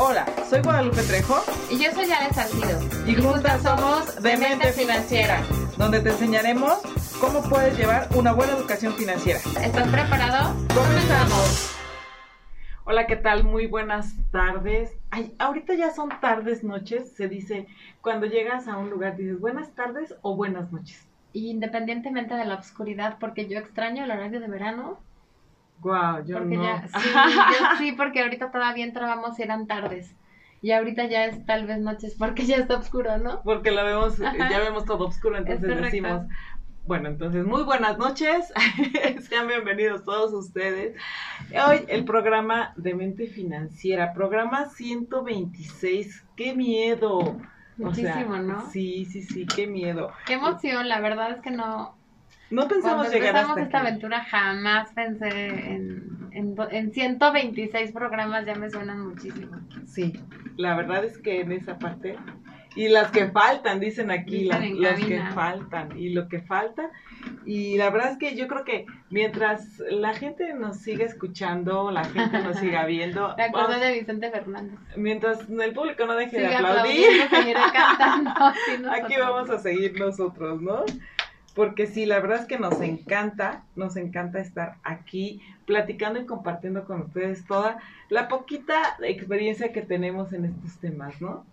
Hola, soy Guadalupe Trejo Y yo soy Ale Salcido. y juntas somos Demente Financiera, donde te enseñaremos cómo puedes llevar una buena educación financiera. ¿Estás preparado? ¡Comenzamos! Hola, ¿qué tal? Muy buenas tardes. Ay, ahorita ya son tardes, noches. Se dice, cuando llegas a un lugar dices buenas tardes o buenas noches. Y independientemente de la oscuridad, porque yo extraño el horario de verano. Guau, yo Porque no. ya, sí, yo sí, porque ahorita todavía entrábamos y eran tardes. Y ahorita ya es tal vez noches porque ya está oscuro, ¿no? Porque lo vemos, Ajá. ya vemos todo oscuro, entonces decimos, bueno, entonces muy buenas noches, sean bienvenidos todos ustedes. Hoy el programa de Mente Financiera, programa 126, qué miedo. O sea, Muchísimo, ¿no? Sí, sí, sí, qué miedo. Qué emoción, la verdad es que no. No pensamos Cuando llegar empezamos hasta esta aquí. aventura jamás pensé en, en, en 126 programas, ya me suenan muchísimo. Sí, la verdad es que en esa parte y las que faltan, dicen aquí, Dicen las, los que faltan y lo que falta. Y la verdad es que yo creo que mientras la gente nos siga escuchando, la gente nos siga viendo, Me acuerdo vamos- de Vicente Fernández. mientras el público no deje Sigue de aplaudir, cantando. aquí vamos a seguir nosotros, ¿no? Porque sí, la verdad es que nos encanta, nos encanta estar aquí platicando y compartiendo con ustedes toda la poquita experiencia que tenemos en estos temas, ¿no?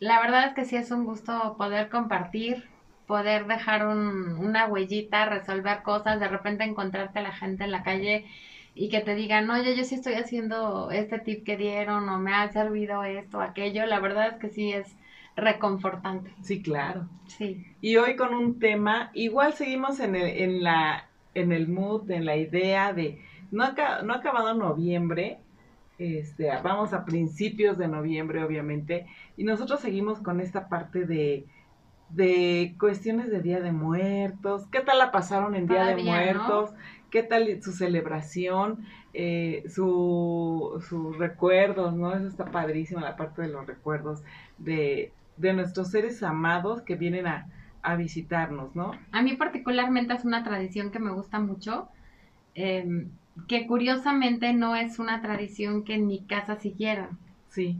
La verdad es que sí es un gusto poder compartir, poder dejar un- una huellita, resolver cosas, de repente encontrarte a la gente en la calle y que te digan, oye, yo sí estoy haciendo este tip que dieron o me ha servido esto, aquello. La verdad es que sí es reconfortante. Sí, claro. Sí. Y hoy con un tema, igual seguimos en el, en la, en el mood, en la idea de, no, aca- no ha acabado noviembre, este, vamos a principios de noviembre, obviamente, y nosotros seguimos con esta parte de, de cuestiones de Día de Muertos, ¿qué tal la pasaron en Día de Muertos? ¿Qué tal su celebración? Eh, su, sus recuerdos, ¿no? Eso está padrísimo, la parte de los recuerdos de, de nuestros seres amados que vienen a, a visitarnos, ¿no? A mí particularmente es una tradición que me gusta mucho, eh, que curiosamente no es una tradición que en mi casa siguieran. Sí,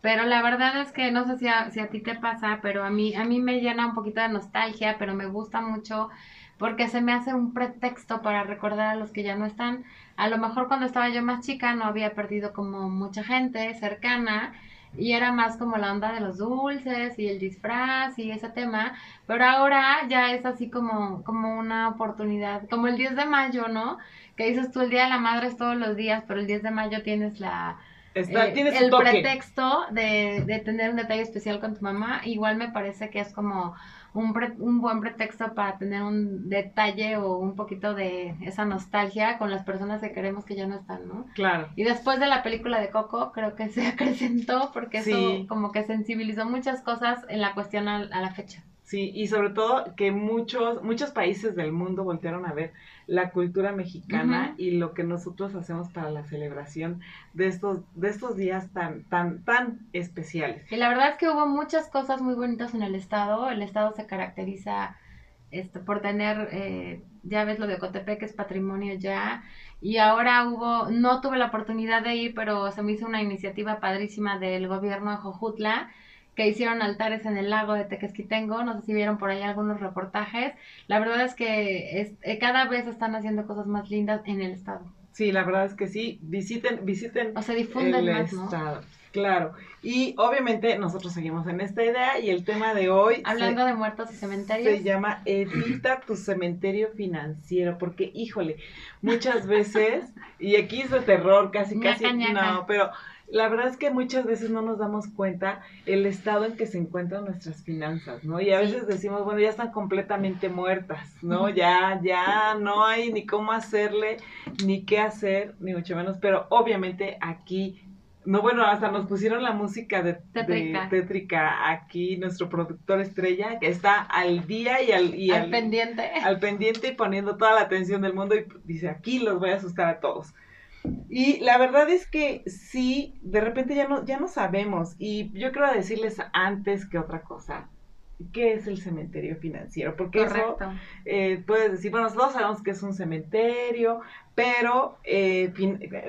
Pero la verdad es que no sé si a, si a ti te pasa, pero a mí, a mí me llena un poquito de nostalgia, pero me gusta mucho porque se me hace un pretexto para recordar a los que ya no están. A lo mejor cuando estaba yo más chica no había perdido como mucha gente cercana y era más como la onda de los dulces y el disfraz y ese tema, pero ahora ya es así como, como una oportunidad, como el 10 de mayo, ¿no? Que dices tú el Día de la Madre es todos los días, pero el 10 de mayo tienes la está, eh, el toque. pretexto de, de tener un detalle especial con tu mamá, igual me parece que es como un, pre- un buen pretexto para tener un detalle o un poquito de esa nostalgia con las personas que queremos que ya no están, ¿no? Claro, Y después de la película de Coco, creo que se acrecentó porque Sí. eso como que sensibilizó muchas cosas en la cuestión a, a la fecha. Sí, y sobre todo que muchos, muchos países del mundo voltearon a ver la cultura mexicana y lo que nosotros hacemos para la celebración de estos, de estos días tan, tan, tan especiales. Y la verdad es que hubo muchas cosas muy bonitas en el estado. El estado se caracteriza este, por tener, eh, ya ves lo de Ocotepec, que es patrimonio ya. Y ahora hubo, no tuve la oportunidad de ir, pero se me hizo una iniciativa padrísima del gobierno de Jojutla, que hicieron altares en el lago de Tequesquitengo. No sé si vieron por ahí algunos reportajes. La verdad es que es- eh, cada vez están haciendo cosas más lindas en el estado. Sí, la verdad es que sí, visiten, visiten O se difunden el más, ¿no? estado. Claro, y obviamente nosotros seguimos en esta idea y el tema de hoy se- Hablando de muertos y cementerios. Se llama Evita tu cementerio financiero, porque híjole, muchas veces, y aquí es de terror, casi, casi, ñaca. no, pero la verdad es que muchas veces no nos damos cuenta el estado en que se encuentran nuestras finanzas, ¿no? Y a veces decimos, bueno, ya están completamente muertas, ¿no? Ya, ya no hay ni cómo hacerle, ni qué hacer, ni mucho menos, pero obviamente aquí no, bueno, hasta nos pusieron la música de, tétrica aquí, nuestro productor estrella, que está al día y al, y al al- pendiente. al pendiente y poniendo toda la atención del mundo y dice, aquí los voy a asustar a todos. Y la verdad es que sí, de repente ya no, ya no sabemos. Y yo quiero decirles antes que otra cosa, qué es el cementerio financiero, porque eso eh, puedes decir, bueno, nosotros sabemos que es un cementerio, pero eh,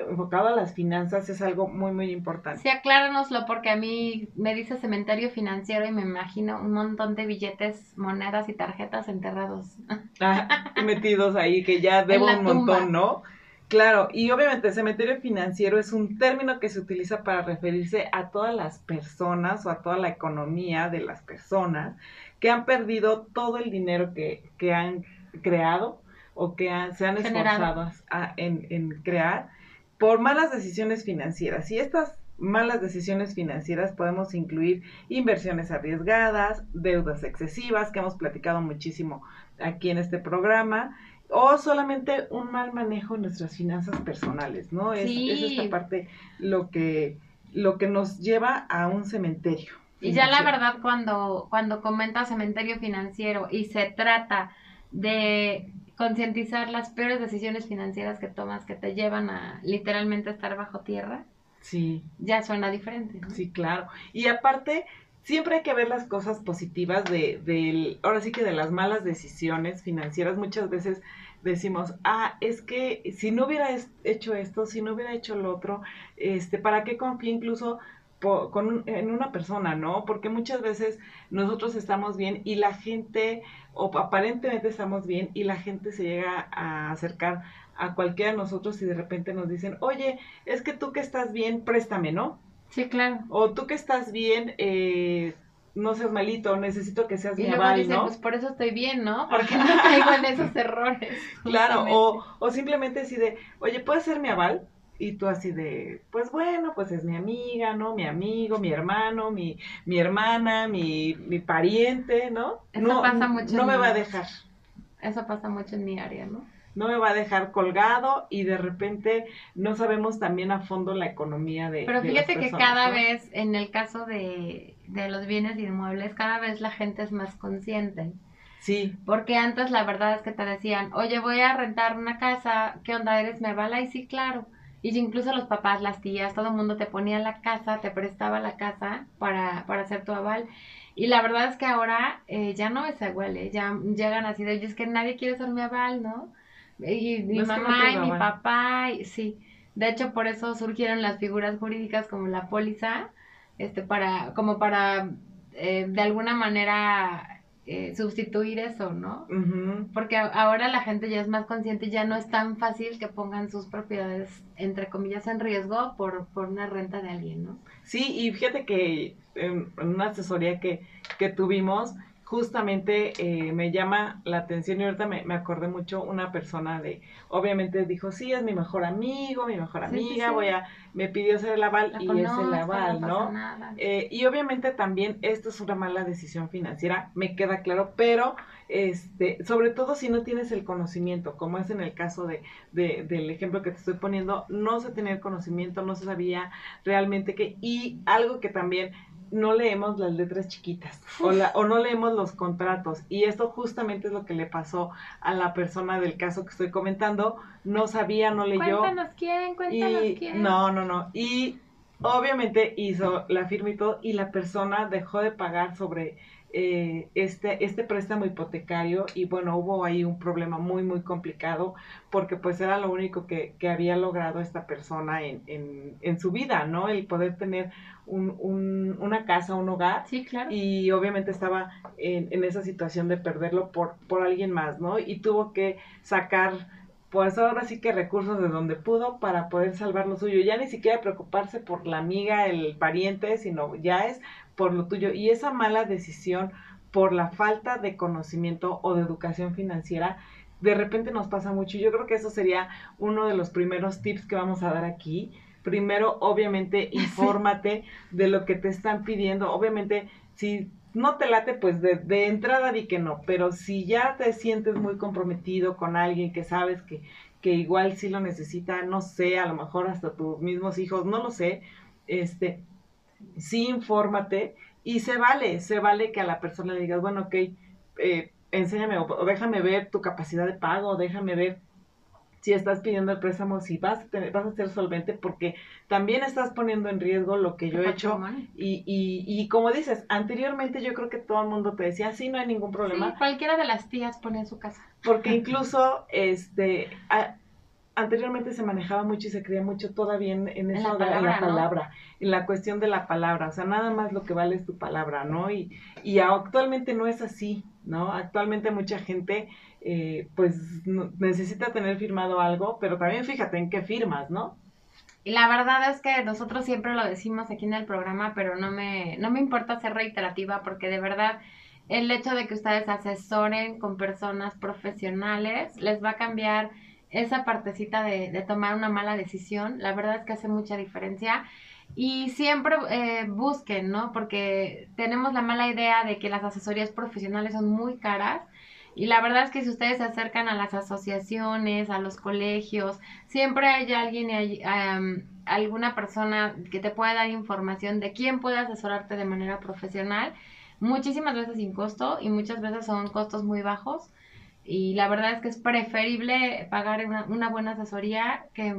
enfocado a las finanzas es algo muy, muy importante. Sí, acláranoslo, porque a mí me dice cementerio financiero y me imagino un montón de billetes, monedas y tarjetas enterrados. Ah, metidos ahí, que ya debo un montón, ¿no? Claro, y obviamente el cementerio financiero es un término que se utiliza para referirse a todas las personas o a toda la economía de las personas que han perdido todo el dinero que, han creado o que se han esforzado en, en crear por malas decisiones financieras. Y estas malas decisiones financieras podemos incluir inversiones arriesgadas, deudas excesivas, que hemos platicado muchísimo aquí en este programa, o solamente un mal manejo en nuestras finanzas personales, ¿no? Es, esta parte lo que, lo que nos lleva a un cementerio. Y ya la verdad, cuando, cuando comenta cementerio financiero y se trata de concientizar las peores decisiones financieras que tomas que te llevan a literalmente estar bajo tierra, sí. ya suena diferente. Sí, claro. Y aparte, siempre hay que ver las cosas positivas de, de, ahora sí que de las malas decisiones financieras. Muchas veces decimos, ah, es que si no hubiera hecho esto, si no hubiera hecho lo otro, este, ¿para qué confié incluso con, en una persona, no? Porque muchas veces nosotros estamos bien y la gente, o aparentemente estamos bien, y la gente se llega a acercar a cualquiera de nosotros y de repente nos dicen, oye, es que tú que estás bien, préstame, ¿no? Sí, claro. O tú que estás bien, eh, no seas malito, necesito que seas y mi aval, ¿no? Pues por eso estoy bien, ¿no? Porque no caigo en esos errores. Claro, o, o simplemente así de, oye, ¿puedes ser mi aval? Y tú así de, pues bueno, pues es mi amiga, ¿no? Mi amigo, mi hermano, mi, mi hermana, mi, mi pariente, ¿no? Eso no, pasa mucho. No me va a dejar. Eso pasa mucho en mi área, ¿no? No me va a dejar colgado y de repente no sabemos también a fondo la economía de Pero fíjate que cada vez, en el caso de, de los bienes inmuebles, cada vez la gente es más consciente. Sí. Porque antes la verdad es que te decían, oye, voy a rentar una casa, ¿qué onda eres? ¿Me avala? Y sí, claro. Y incluso los papás, las tías, todo el mundo te ponía la casa, te prestaba la casa para, para hacer tu aval. Y la verdad es que ahora eh, ya no es igual, ¿eh? ya llegan así de, oye, es que nadie quiere ser mi aval, ¿no? Y mi mamá y mi papá, y, sí. De hecho, por eso surgieron las figuras jurídicas como la póliza, este, para, como para, eh, de alguna manera, eh, sustituir eso, ¿no? Porque ahora la gente ya es más consciente ya no es tan fácil que pongan sus propiedades, entre comillas, en riesgo por, por una renta de alguien, ¿no? Sí, y fíjate que en, una asesoría que, que tuvimos, justamente eh, me llama la atención y ahorita me, me, acordé mucho una persona de, obviamente dijo, sí, es mi mejor amigo, mi mejor amiga, voy a, me pidió ser el aval y es el aval, ¿no? Eh, y obviamente también esto es una mala decisión financiera, me queda claro, pero este, sobre todo si no tienes el conocimiento, como es en el caso de, de, del ejemplo que te estoy poniendo, no se tenía el conocimiento, no se sabía realmente que, y algo que también no leemos las letras chiquitas o, la, o no leemos los contratos. Y esto justamente es lo que le pasó a la persona del caso que estoy comentando. No sabía, no leyó. Cuéntanos quién, cuéntanos y, quién. No, no, no. Y obviamente hizo la firma y todo y la persona dejó de pagar sobre eh, este, este préstamo hipotecario y bueno, hubo ahí un problema muy, muy complicado porque pues era lo único que, que había logrado esta persona en, en, en, su vida, ¿no? El poder tener un, un, una casa, un hogar. Sí, claro. Y obviamente estaba en, en esa situación de perderlo por, por alguien más, ¿no? Y tuvo que sacar pues ahora sí que recursos de donde pudo para poder salvar lo suyo. Ya ni siquiera preocuparse por la amiga, el pariente, sino ya es por lo tuyo. Y esa mala decisión por la falta de conocimiento o de educación financiera, de repente nos pasa mucho. Yo creo que eso sería uno de los primeros tips que vamos a dar aquí. Primero, obviamente, infórmate de lo que te están pidiendo. Obviamente, si no te late, pues de, de, entrada di que no, pero si ya te sientes muy comprometido con alguien que sabes que, que igual sí lo necesita, no sé, a lo mejor hasta tus mismos hijos, no lo sé, este, sí infórmate y se vale, se vale que a la persona le digas, bueno, ok, eh, enséñame o, déjame ver tu capacidad de pago, déjame ver si estás pidiendo el préstamo, si vas a, tener, vas a ser solvente, porque también estás poniendo en riesgo lo que yo he hecho. Y, y, y como dices, anteriormente yo creo que todo el mundo te decía, sí, no hay ningún problema. Sí, cualquiera de las tías pone en su casa. Porque incluso, este, anteriormente se manejaba mucho y se creía mucho todavía en, en eso de la palabra, en la cuestión de la palabra, o sea, nada más lo que vale es tu palabra, ¿no? Y, y actualmente no es así, ¿no? Actualmente mucha gente, eh, pues, necesita tener firmado algo, pero también fíjate en qué firmas, ¿no? Y la verdad es que nosotros siempre lo decimos aquí en el programa, pero no me, no me importa ser reiterativa porque de verdad el hecho de que ustedes asesoren con personas profesionales les va a cambiar esa partecita de, de, tomar una mala decisión, la verdad es que hace mucha diferencia. Y siempre eh, busquen, ¿no? Porque tenemos la mala idea de que las asesorías profesionales son muy caras. Y la verdad es que si ustedes se acercan a las asociaciones, a los colegios, siempre hay alguien, hay, alguna persona que te pueda dar información de quién puede asesorarte de manera profesional, muchísimas veces sin costo y muchas veces son costos muy bajos. Y la verdad es que es preferible pagar una, buena asesoría que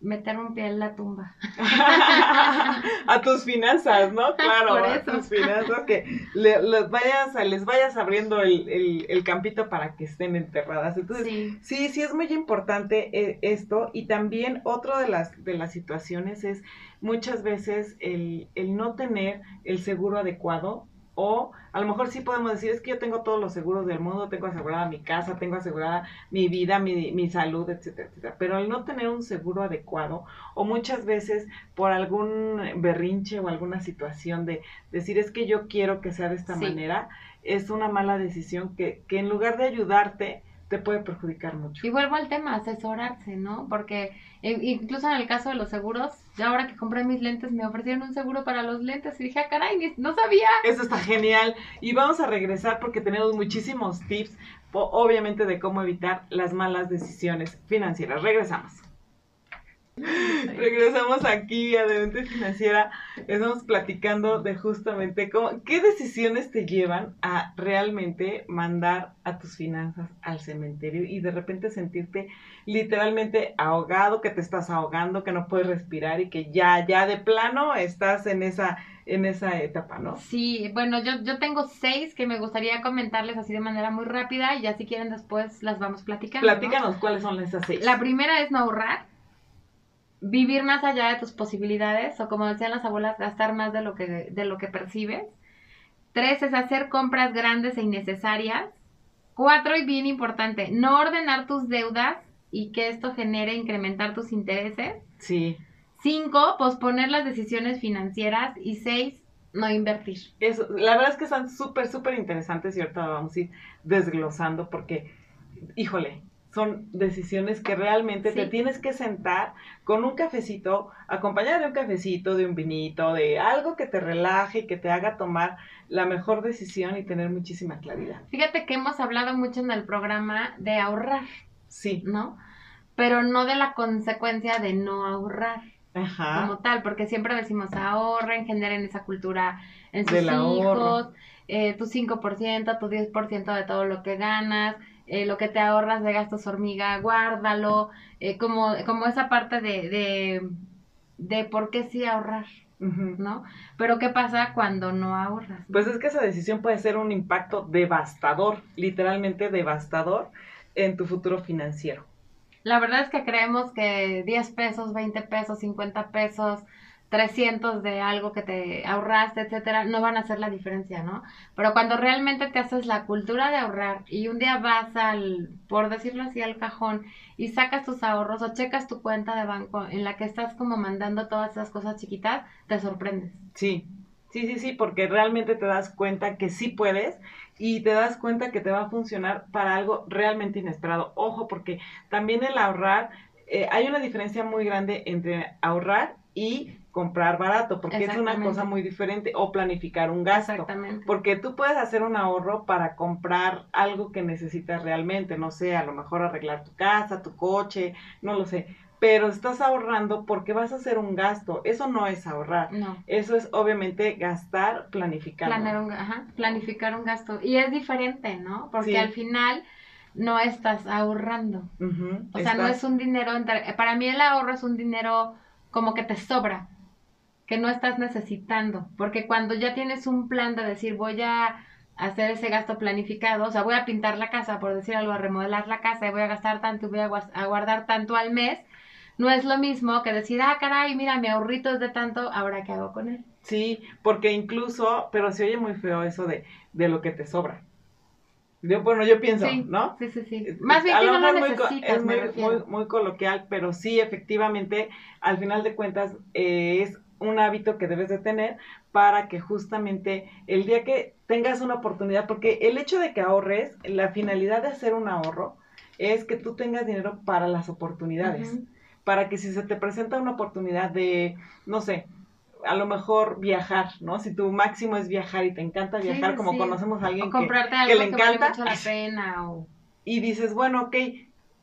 meter un pie en la tumba. a tus finanzas, ¿no? Claro, a tus finanzas, que les, vayas, les vayas abriendo el, campito para que estén enterradas. Entonces, sí, sí, sí es muy importante eh, esto. Y también otra de las, de las situaciones es muchas veces el, el no tener el seguro adecuado o a lo mejor sí podemos decir, es que yo tengo todos los seguros del mundo, tengo asegurada mi casa, tengo asegurada mi vida, mi, mi salud, etcétera, etcétera. Pero al no tener un seguro adecuado, o muchas veces por algún berrinche o alguna situación de decir, es que yo quiero que sea de esta manera, es una mala decisión que, que en lugar de ayudarte, te puede perjudicar mucho. Y vuelvo al tema, asesorarse, ¿no? Porque eh, incluso en el caso de los seguros, ahora que compré mis lentes me ofrecieron un seguro para los lentes y dije, ah, caray, no sabía. Eso está genial. Y vamos a regresar porque tenemos muchísimos tips, obviamente, de cómo evitar las malas decisiones financieras. Regresamos. Regresamos aquí a Mente Financiera. Estamos platicando de justamente cómo, qué decisiones te llevan a realmente mandar a tus finanzas al cementerio y de repente sentirte literalmente ahogado, que te estás ahogando, que no puedes respirar y que ya, ya de plano estás en esa, en esa etapa, ¿no? Sí, bueno, yo, yo tengo seis que me gustaría comentarles así de manera muy rápida y ya si quieren después las vamos platicando. Platícanos cuáles son esas seis. La primera es no ahorrar vivir más allá de tus posibilidades o como decían las abuelas, gastar más de lo que, de lo que percibes. Tres es hacer compras grandes e innecesarias. Cuatro, y bien importante, no ordenar tus deudas y que esto genere incrementar tus intereses. Sí. Cinco, posponer las decisiones financieras. Y seis, no invertir. Eso, la verdad es que son súper, súper interesantes y ahorita vamos a ir desglosando porque, híjole, son decisiones que realmente te tienes que sentar con un cafecito, acompañado de un cafecito, de un vinito, de algo que te relaje y que te haga tomar la mejor decisión y tener muchísima claridad. Fíjate que hemos hablado mucho en el programa de ahorrar. Sí. ¿No? Pero no de la consecuencia de no ahorrar. Ajá. Como tal, porque siempre decimos ahorren, generen esa cultura en sus hijos, eh, tu 5%, tu 10% de todo lo que ganas, eh, lo que te ahorras de gastos hormiga, guárdalo, eh, como, como esa parte de, de, de por qué sí ahorrar. ¿No? Pero ¿qué pasa cuando no ahorras? Pues es que esa decisión puede ser un impacto devastador, literalmente devastador en tu futuro financiero. La verdad es que creemos que 10 pesos, 20 pesos, 50 pesos, 300 de algo que te ahorraste, etcétera, no van a hacer la diferencia, ¿no? Pero cuando realmente te haces la cultura de ahorrar y un día vas al, por decirlo así, al cajón y sacas tus ahorros o checas tu cuenta de banco en la que estás como mandando todas esas cosas chiquitas, te sorprendes. Sí, sí, sí, sí, porque realmente te das cuenta que sí puedes y te das cuenta que te va a funcionar para algo realmente inesperado. Ojo, porque también el ahorrar, eh, hay una diferencia muy grande entre ahorrar y comprar barato, porque es una cosa muy diferente, o planificar un gasto. Exactamente. Porque tú puedes hacer un ahorro para comprar algo que necesitas realmente, no sé, a lo mejor arreglar tu casa, tu coche, no lo sé. Pero estás ahorrando porque vas a hacer un gasto. Eso no es ahorrar. No. Eso es obviamente gastar, planificar. un, ajá, planificar un gasto. Y es diferente, ¿no? Porque al final no estás ahorrando. O sea, no es un dinero, para mí el ahorro es un dinero como que te sobra, que no estás necesitando, porque cuando ya tienes un plan de decir voy a hacer ese gasto planificado, o sea, voy a pintar la casa, por decir algo, a remodelar la casa y voy a gastar tanto y voy a, guardar tanto al mes, no es lo mismo que decir, ah, caray, mira, mi ahorrito es de tanto, ahora qué hago con él. Sí, porque incluso, pero se oye muy feo eso de, de lo que te sobra. Yo, bueno, yo pienso, Sí, ¿no? Sí, sí, sí. Más bien que no lo necesitas, es muy, muy coloquial, pero sí, efectivamente, al final de cuentas, eh, es un hábito que debes de tener para que justamente el día que tengas una oportunidad, porque el hecho de que ahorres, la finalidad de hacer un ahorro es que tú tengas dinero para las oportunidades, para que si se te presenta una oportunidad de, no sé, a lo mejor viajar, ¿no? Si tu máximo es viajar y te encanta viajar, sí, como sí. conocemos a alguien O que, comprarte que algo le que, vale encanta. mucho la pena o... y dices, bueno, ok,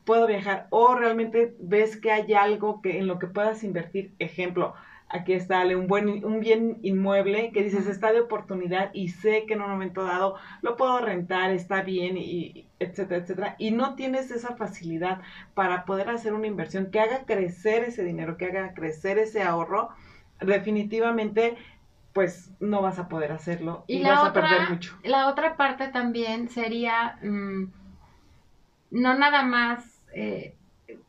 puedo viajar, o realmente ves que hay algo que en lo que puedas invertir, ejemplo, aquí está Ale, un buen un bien inmueble que dices está de oportunidad y sé que en un momento dado lo puedo rentar, está bien y etcétera, etcétera, y no tienes esa facilidad para poder hacer una inversión que haga crecer ese dinero, que haga crecer ese ahorro, definitivamente pues no vas a poder hacerlo y, Y la vas a otra, perder mucho. la otra parte también sería mm, no nada más eh,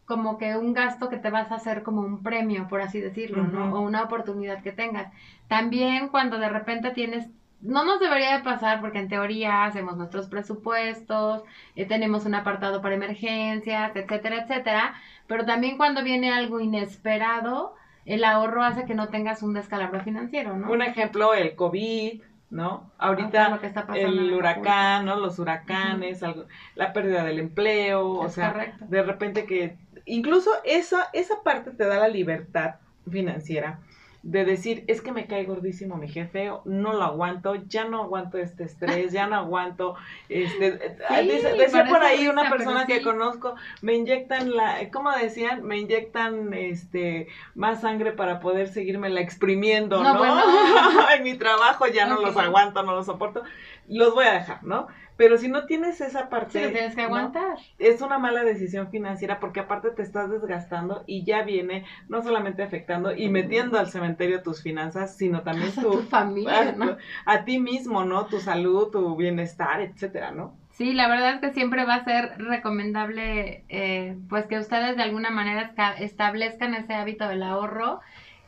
como que un gasto que te vas a hacer como un premio, por así decirlo, ¿no? O una oportunidad que tengas. También cuando de repente tienes, no nos debería de pasar porque en teoría hacemos nuestros presupuestos, eh, tenemos un apartado para emergencias, etcétera, etcétera, pero también cuando viene algo inesperado, el ahorro hace que no tengas un descalabro financiero, ¿no? Un ejemplo, el COVID, ¿no? Ah, Ahorita lo que está el huracán, ¿no? Los huracanes, algo- la pérdida del empleo, o sea, correcto. de repente que incluso esa, esa parte te da la libertad financiera de decir, es que me cae gordísimo mi jefe, no lo aguanto, ya no aguanto este estrés, ya no aguanto, este, Sí, dice- decía por ahí una persona que conozco, me inyectan la, ¿cómo decían? Me inyectan, este, más sangre para poder seguirme exprimiendo, No, ¿no? bueno. en mi trabajo ya no los aguanto, no los soporto, los voy a dejar, ¿no? Pero si no tienes esa parte, Sí, tienes que ¿no? aguantar. es una mala decisión financiera porque aparte te estás desgastando y ya viene no solamente afectando y metiendo al cementerio tus finanzas, sino también a tu, tu familia, ¿no? a ti mismo, ¿no? Tu salud, tu bienestar, etcétera, ¿no? Sí, la verdad es que siempre va a ser recomendable, eh, pues que ustedes de alguna manera establezcan ese hábito del ahorro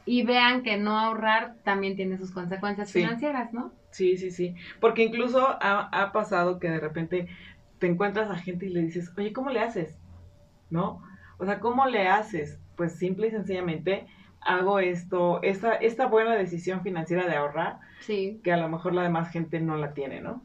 y vean que no ahorrar también tiene sus consecuencias Sí. financieras, ¿no? Sí, sí, sí. Porque incluso ha, ha pasado que de repente te encuentras a gente y le dices, oye, ¿cómo le haces? ¿No? O sea, ¿cómo le haces? Pues simple y sencillamente hago esto, esta, esta buena decisión financiera de ahorrar, Sí. que a lo mejor la demás gente no la tiene, ¿no?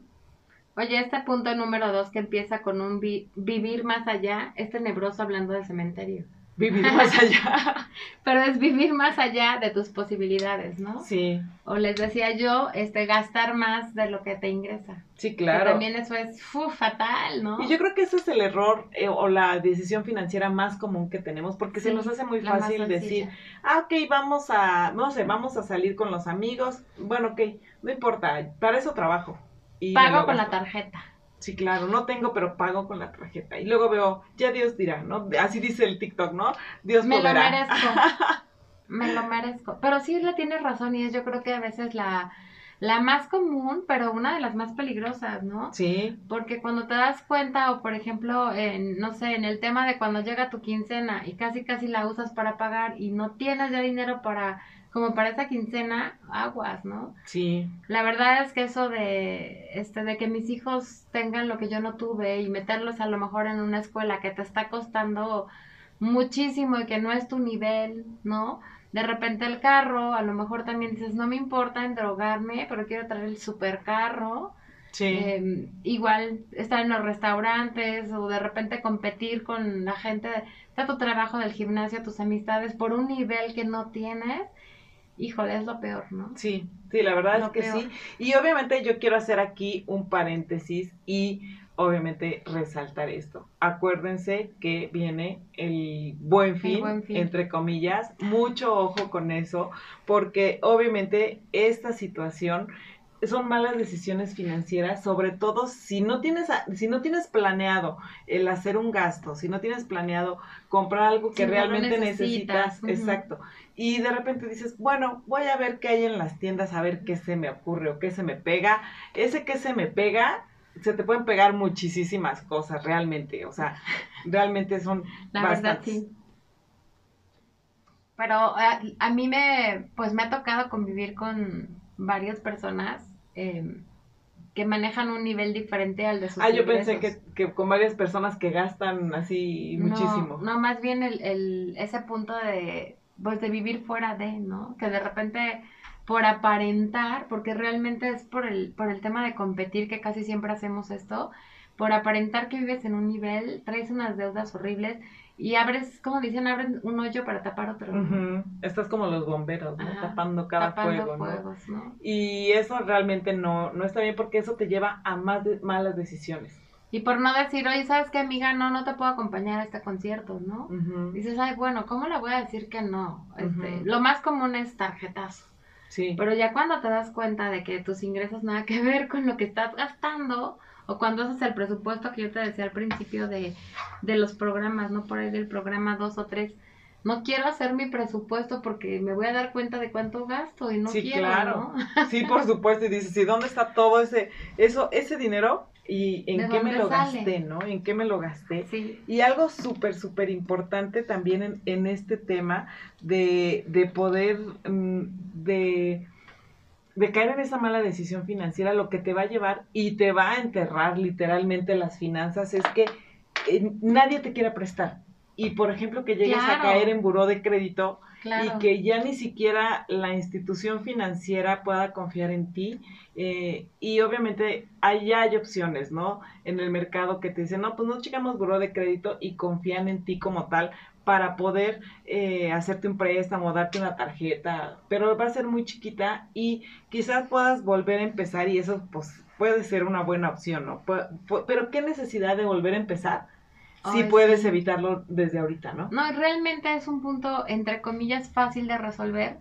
Oye, este punto número dos que empieza con un vi- vivir más allá, es tenebroso hablando del cementerio. Vivir más allá. Pero es vivir más allá de tus posibilidades, ¿no? Sí, O les decía yo, este, gastar más de lo que te ingresa. sí, Que claro. también eso es fu, fatal, ¿no? Y yo creo que ese es el error eh, o la decisión financiera más común que tenemos, porque se nos hace muy fácil decir, ah, ok, vamos a, no sé, vamos a salir con los amigos, bueno, ok, no importa, para eso trabajo. Y Pago con la tarjeta. Sí, claro, no tengo, pero pago con la tarjeta. Y luego veo, ya Dios dirá, ¿no? Así dice el TikTok, ¿no? Dios Me lo proveerá. merezco. Me lo merezco. Pero sí, la tienes razón y es yo creo que a veces la, la más común, pero una de las más peligrosas, ¿no? Sí, Porque cuando te das cuenta, o por ejemplo, en, no sé, en el tema de cuando llega tu quincena y casi casi la usas para pagar y no tienes ya dinero para, como para esa quincena, aguas, ¿no? sí, La verdad es que eso de, este, de que mis hijos tengan lo que yo no tuve y meterlos a lo mejor en una escuela que te está costando muchísimo y que no es tu nivel, ¿no? De repente el carro, a lo mejor también dices, no me importa endrogarme, pero quiero traer el supercarro. sí. Eh, igual estar en los restaurantes o de repente competir con la gente, de tu trabajo del gimnasio, tus amistades, por un nivel que no tienes. Híjole, es lo peor, ¿no? Sí, sí, la verdad Lo es que peor. sí. Y obviamente yo quiero hacer aquí un paréntesis y obviamente resaltar esto. Acuérdense que viene el buen fin, Buen Fin. entre comillas. Mucho ojo con eso, porque obviamente esta situación son malas decisiones financieras, sobre todo si no tienes si no tienes planeado el hacer un gasto, si no tienes planeado comprar algo que realmente necesitas, exacto. Y de repente dices, bueno, voy a ver qué hay en las tiendas, a ver qué se me ocurre o qué se me pega. Ese que se me pega, se te pueden pegar muchísimas cosas realmente, o sea, realmente son La verdad sí. Pero eh, a, mí me, pues me ha tocado convivir con varias personas em, que manejan un nivel diferente al de sus Ah, yo pensé que, que, con varias personas que gastan así muchísimo. No, más bien el, el, ese punto de, pues de vivir fuera de, ¿no? Que de repente por aparentar, porque realmente es por el, por el tema de competir que casi siempre hacemos esto, por aparentar que vives en un nivel, traes unas deudas horribles y abres, como dicen, abren un hoyo para tapar otro. Estás como los bomberos, ¿no? tapando cada fuego, ¿no? Y eso realmente no, no está bien porque eso te lleva a más malas decisiones. Y por no decir, oye, ¿sabes qué, amiga? No, no te puedo acompañar a este concierto, ¿no? Dices, ay, bueno, ¿cómo le voy a decir que no? Este, Lo más común es tarjetazo. Sí. Pero ya cuando te das cuenta de que tus ingresos nada que ver con lo que estás gastando, o cuando haces el presupuesto que yo te decía al principio de, de los programas, ¿no? Por ahí del programa 2 o 3, no quiero hacer mi presupuesto porque me voy a dar cuenta de cuánto gasto y no sí, claro. Sí, por supuesto, y dices, ¿y dónde está todo ese eso ese dinero y en qué me lo gasté, ¿no? ¿En qué me lo gasté? Sí. Y algo súper, súper importante también en, en, este tema de, de poder, mm, de, de caer en esa mala decisión financiera, lo que te va a llevar y te va a enterrar literalmente las finanzas es que eh, nadie te quiera prestar. Y por ejemplo, que llegues a caer en buró de crédito y que ya ni siquiera la institución financiera pueda confiar en ti. Eh, y obviamente ya hay opciones, ¿no? En el mercado que te dicen, no, pues no checamos buró de crédito y confían en ti como tal para poder eh, hacerte un préstamo, darte una tarjeta, pero va a ser muy chiquita y quizás puedas volver a empezar y eso pues puede ser una buena opción, ¿no? Pero ¿qué necesidad de volver a empezar? sí puedes evitarlo desde ahorita, ¿no? No, realmente es un punto, entre comillas, fácil de resolver.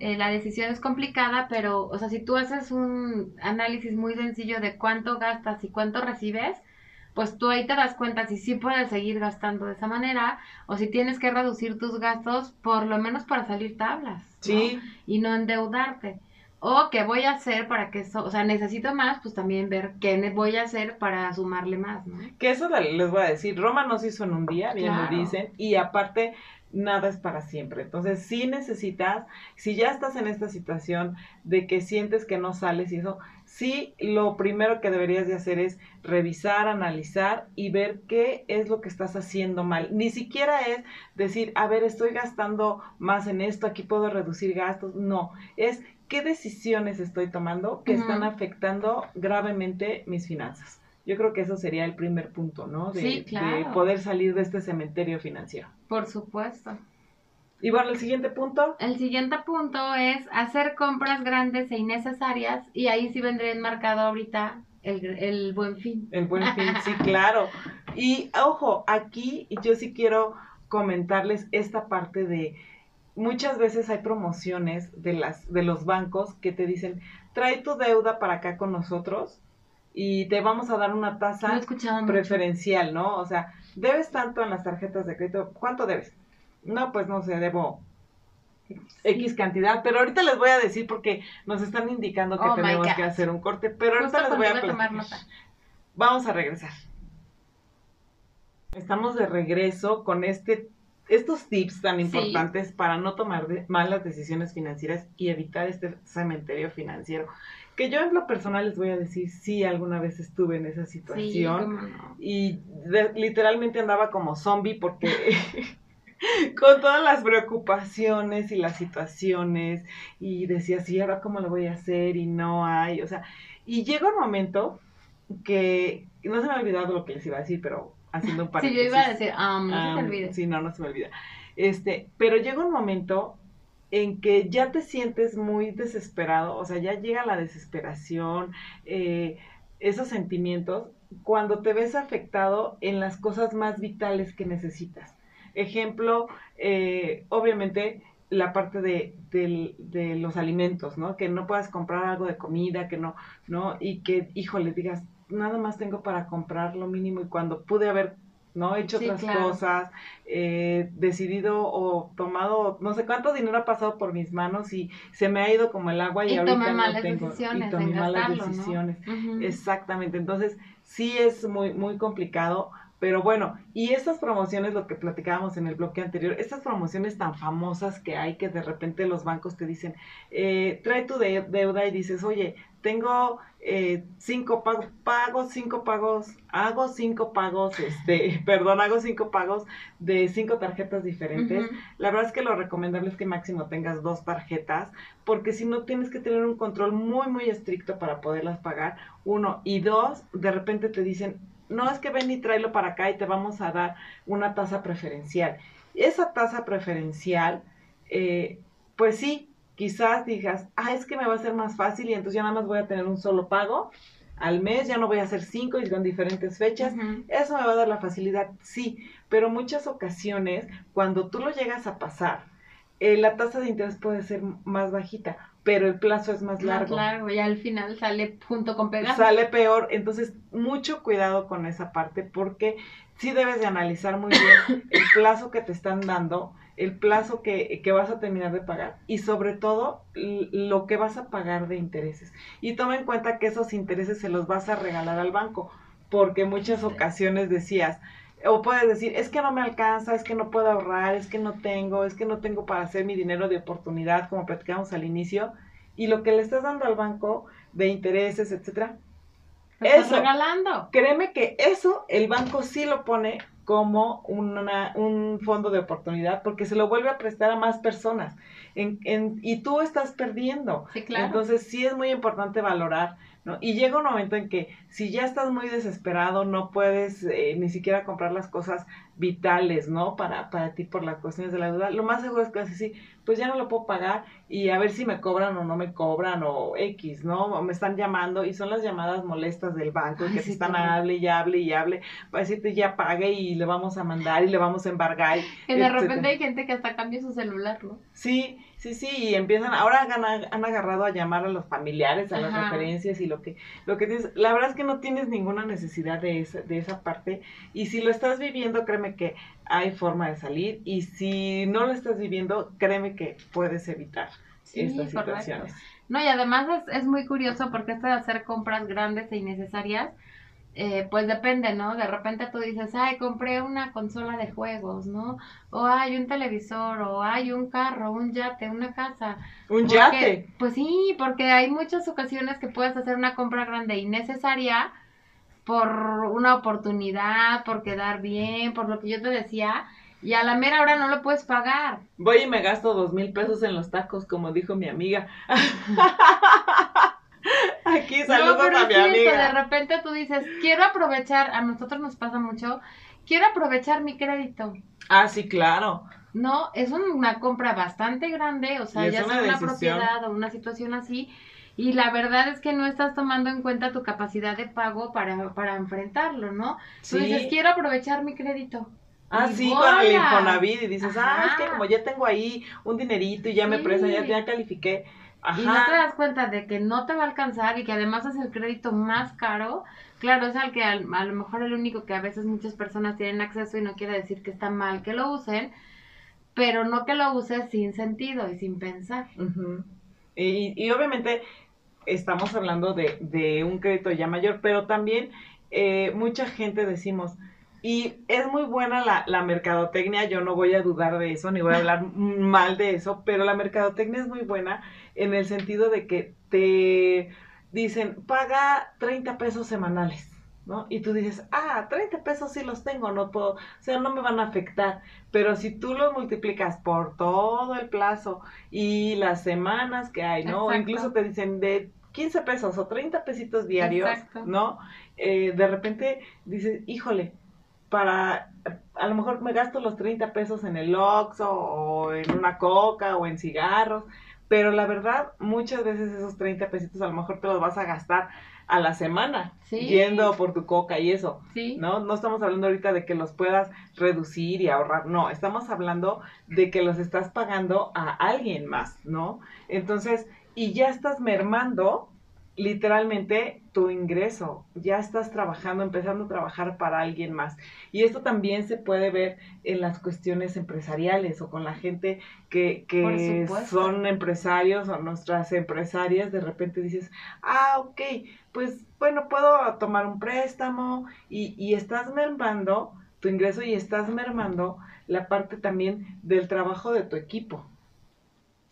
Eh, la decisión es complicada, pero, o sea, si tú haces un análisis muy sencillo de cuánto gastas y cuánto recibes, pues tú ahí te das cuenta si sí puedes seguir gastando de esa manera o si tienes que reducir tus gastos por lo menos para salir tablas. Sí. Y no endeudarte. O qué voy a hacer para que eso, o sea, necesito más, pues también ver qué voy a hacer para sumarle más, ¿no? Que eso les voy a decir, Roma no se hizo en un día, bien lo dicen, y aparte nada es para siempre. Entonces, si necesitas, si ya estás en esta situación de que sientes que no sales y eso, sí, lo primero que deberías de hacer es revisar, analizar y ver qué es lo que estás haciendo mal. Ni siquiera es decir, a ver, estoy gastando más en esto, aquí puedo reducir gastos. No, es qué decisiones estoy tomando que están afectando gravemente mis finanzas. Yo creo que eso sería el primer punto, ¿no? De, sí, claro. de poder salir de este cementerio financiero. Por supuesto. Y bueno, el siguiente punto. El siguiente punto es hacer compras grandes e innecesarias y ahí sí vendría enmarcado ahorita el, el buen fin. El buen fin, sí, claro. Y ojo, aquí yo sí quiero comentarles esta parte de muchas veces hay promociones de, las, de los bancos que te dicen, trae tu deuda para acá con nosotros y te vamos a dar una tasa preferencial, ¿no? O sea, debes tanto en las tarjetas de crédito, ¿cuánto debes? No, pues no sé, debo X cantidad, pero ahorita les voy a decir porque nos están indicando que oh tenemos que hacer un corte, pero ahorita les voy a, tomar Vamos a regresar. Estamos de regreso con este estos tips tan importantes para no tomar malas decisiones financieras y evitar este cementerio financiero. Que yo en lo personal les voy a decir, sí, alguna vez estuve en esa situación y literalmente andaba como zombie porque con todas las preocupaciones y las situaciones y decía, sí, ahora cómo lo voy a hacer y no hay, o sea, y llega un momento que no se me ha olvidado lo que les iba a decir, pero haciendo un paréntesis. Sí, yo iba a decir, um, no se te olvide. Sí, no, no se me olvida. Este, pero llega un momento en que ya te sientes muy desesperado, o sea, ya llega la desesperación, eh, esos sentimientos, cuando te ves afectado en las cosas más vitales que necesitas. Ejemplo, eh, obviamente, la parte de, de, los alimentos, ¿no? Que no puedas comprar algo de comida, que no, ¿no? Y que, híjole, digas, nada más tengo para comprar lo mínimo y cuando pude haber ¿no? He hecho otras cosas, eh, decidido o tomado, no sé cuánto dinero ha pasado por mis manos y se me ha ido como el agua y, y ahorita no tengo. y tomé malas decisiones. Exactamente. Entonces, sí es muy, muy complicado. Pero bueno, y estas promociones, lo que platicábamos en el bloque anterior, estas promociones tan famosas que hay que de repente los bancos te dicen, eh, trae tu deuda y dices, oye, tengo eh, cinco pagos, pago cinco pagos, hago cinco pagos, este, perdón, hago cinco pagos de cinco tarjetas diferentes. La verdad es que lo recomendable es que máximo tengas dos tarjetas, porque si no tienes que tener un control muy, muy estricto para poderlas pagar. Uno, y dos, de repente te dicen, no es que ven y tráelo para acá y te vamos a dar una tasa preferencial. Esa tasa preferencial, eh, pues sí, quizás digas, ah, es que me va a ser más fácil y entonces ya nada más voy a tener un solo pago al mes, ya no voy a hacer cinco y con diferentes fechas. Eso me va a dar la facilidad, sí, pero muchas ocasiones cuando tú lo llegas a pasar, eh, la tasa de interés puede ser más bajita, pero el plazo es más largo. Más largo, y al final sale junto con pegado. Sale peor, entonces mucho cuidado con esa parte porque sí debes de analizar muy bien el plazo que te están dando el plazo que, vas a terminar de pagar y sobre todo lo que vas a pagar de intereses. Y toma en cuenta que esos intereses se los vas a regalar al banco, porque muchas ocasiones decías, o puedes decir, es que no me alcanza, es que no puedo ahorrar, es que no tengo, es que no tengo para hacer mi dinero de oportunidad, como platicamos al inicio, y lo que le estás dando al banco de intereses, etcétera, eso, regalando. Créeme que eso el banco sí lo pone como una, un fondo de oportunidad porque se lo vuelve a prestar a más personas en, en, y tú estás perdiendo. Sí, claro. Entonces sí es muy importante valorar y llega un momento en que si ya estás muy desesperado, no puedes eh, ni siquiera comprar las cosas vitales, ¿no? Para, para ti por las cuestiones de la deuda, lo más seguro es que así, pues ya no lo puedo pagar y a ver si me cobran o no me cobran o X, ¿no? O me están llamando y son las llamadas molestas del banco que te están hable y hable y hable para decirte ya pague y le vamos a mandar y le vamos a embargar. Y de repente hay gente que hasta cambia su celular, ¿no? Sí, Sí, sí, y empiezan, ahora han, han agarrado a llamar a los familiares, a las referencias y lo que, lo que tienes, la verdad es que no tienes ninguna necesidad de esa, de esa parte, y si lo estás viviendo, créeme que hay forma de salir, y si no lo estás viviendo, créeme que puedes evitar estas situaciones. No, y además es, es muy curioso porque esto de hacer compras grandes e innecesarias, eh, pues depende, ¿no? De repente tú dices, ay, compré una consola de juegos, ¿no? O hay un televisor, o hay un carro, un yate, una casa. ¿Un yate? Pues sí, porque hay muchas ocasiones que puedes hacer una compra grande innecesaria por una oportunidad, por quedar bien, por lo que yo te decía, y a la mera hora no lo puedes pagar. Voy y me gasto dos mil pesos en los tacos, como dijo mi amiga. Aquí saludos a mi amiga. De repente tú dices, quiero aprovechar, a nosotros nos pasa mucho, quiero aprovechar mi crédito. Ah, sí, claro. No, es una compra bastante grande, o sea, ya sea una propiedad o una situación así, y la verdad es que no estás tomando en cuenta tu capacidad de pago para, para enfrentarlo, ¿no? Tú dices, quiero aprovechar mi crédito. Ah, sí, con el Infonavit y dices, ah, es que como ya tengo ahí un dinerito y ya me presa, ya, ya califiqué y no te das cuenta de que no te va a alcanzar y que además es el crédito más caro, claro, es al que a, lo mejor el único que a veces muchas personas tienen acceso y no quiere decir que está mal que lo usen, pero no que lo uses sin sentido y sin pensar. y, y, obviamente estamos hablando de, de, un crédito ya mayor, pero también eh, mucha gente decimos, y es muy buena la, la, mercadotecnia, yo no voy a dudar de eso, ni voy a hablar mal de eso, pero la mercadotecnia es muy buena en el sentido de que te dicen, paga 30 pesos semanales, ¿no? Y tú dices, ah, 30 pesos sí los tengo, no puedo, o sea, no me van a afectar, pero si tú los multiplicas por todo el plazo y las semanas que hay, ¿no? O incluso te dicen de 15 pesos o 30 pesitos diarios, ¿no? Eh, de repente dices, híjole, para, a lo mejor me gasto los 30 pesos en el Oxxo o en una coca o en cigarros, pero la verdad, muchas veces esos 30 pesitos a lo mejor te los vas a gastar a la semana yendo por tu coca y eso. ¿No? No estamos hablando ahorita de que los puedas reducir y ahorrar, no, estamos hablando de que los estás pagando a alguien más, ¿no? Entonces, y ya estás mermando literalmente tu ingreso, ya estás trabajando, empezando a trabajar para alguien más. Y esto también se puede ver en las cuestiones empresariales o con la gente que, que son empresarios o nuestras empresarias, de repente dices, ah, ok, pues bueno, puedo tomar un préstamo y, y estás mermando tu ingreso y estás mermando la parte también del trabajo de tu equipo.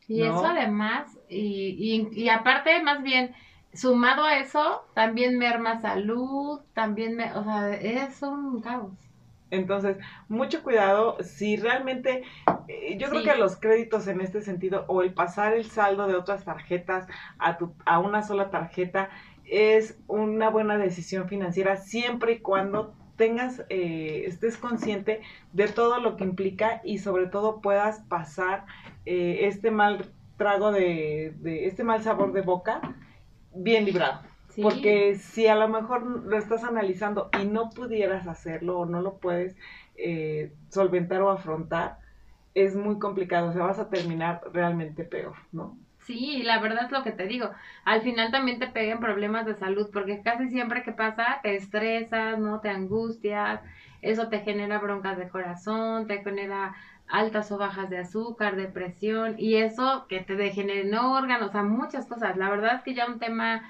Y eso además, y, y, y aparte más bien, sumado a eso, también merma salud, también, me, o sea, es un caos. Entonces, mucho cuidado si realmente, eh, yo creo que los créditos en este sentido o el pasar el saldo de otras tarjetas a, tu, a una sola tarjeta es una buena decisión financiera siempre y cuando tengas, eh, estés consciente de todo lo que implica y sobre todo puedas pasar eh, este mal trago de, de, este mal sabor de boca bien librado. Porque si a lo mejor lo estás analizando y no pudieras hacerlo o no lo puedes eh, solventar o afrontar, es muy complicado, o sea, vas a terminar realmente peor, ¿no? Sí, la verdad es lo que te digo. Al final también te pegan problemas de salud, porque casi siempre que pasa te estresas, ¿no? Te angustias, eso te genera broncas de corazón, te genera altas o bajas de azúcar, depresión y eso que te degeneren órganos, o sea, muchas cosas. La verdad es que ya un tema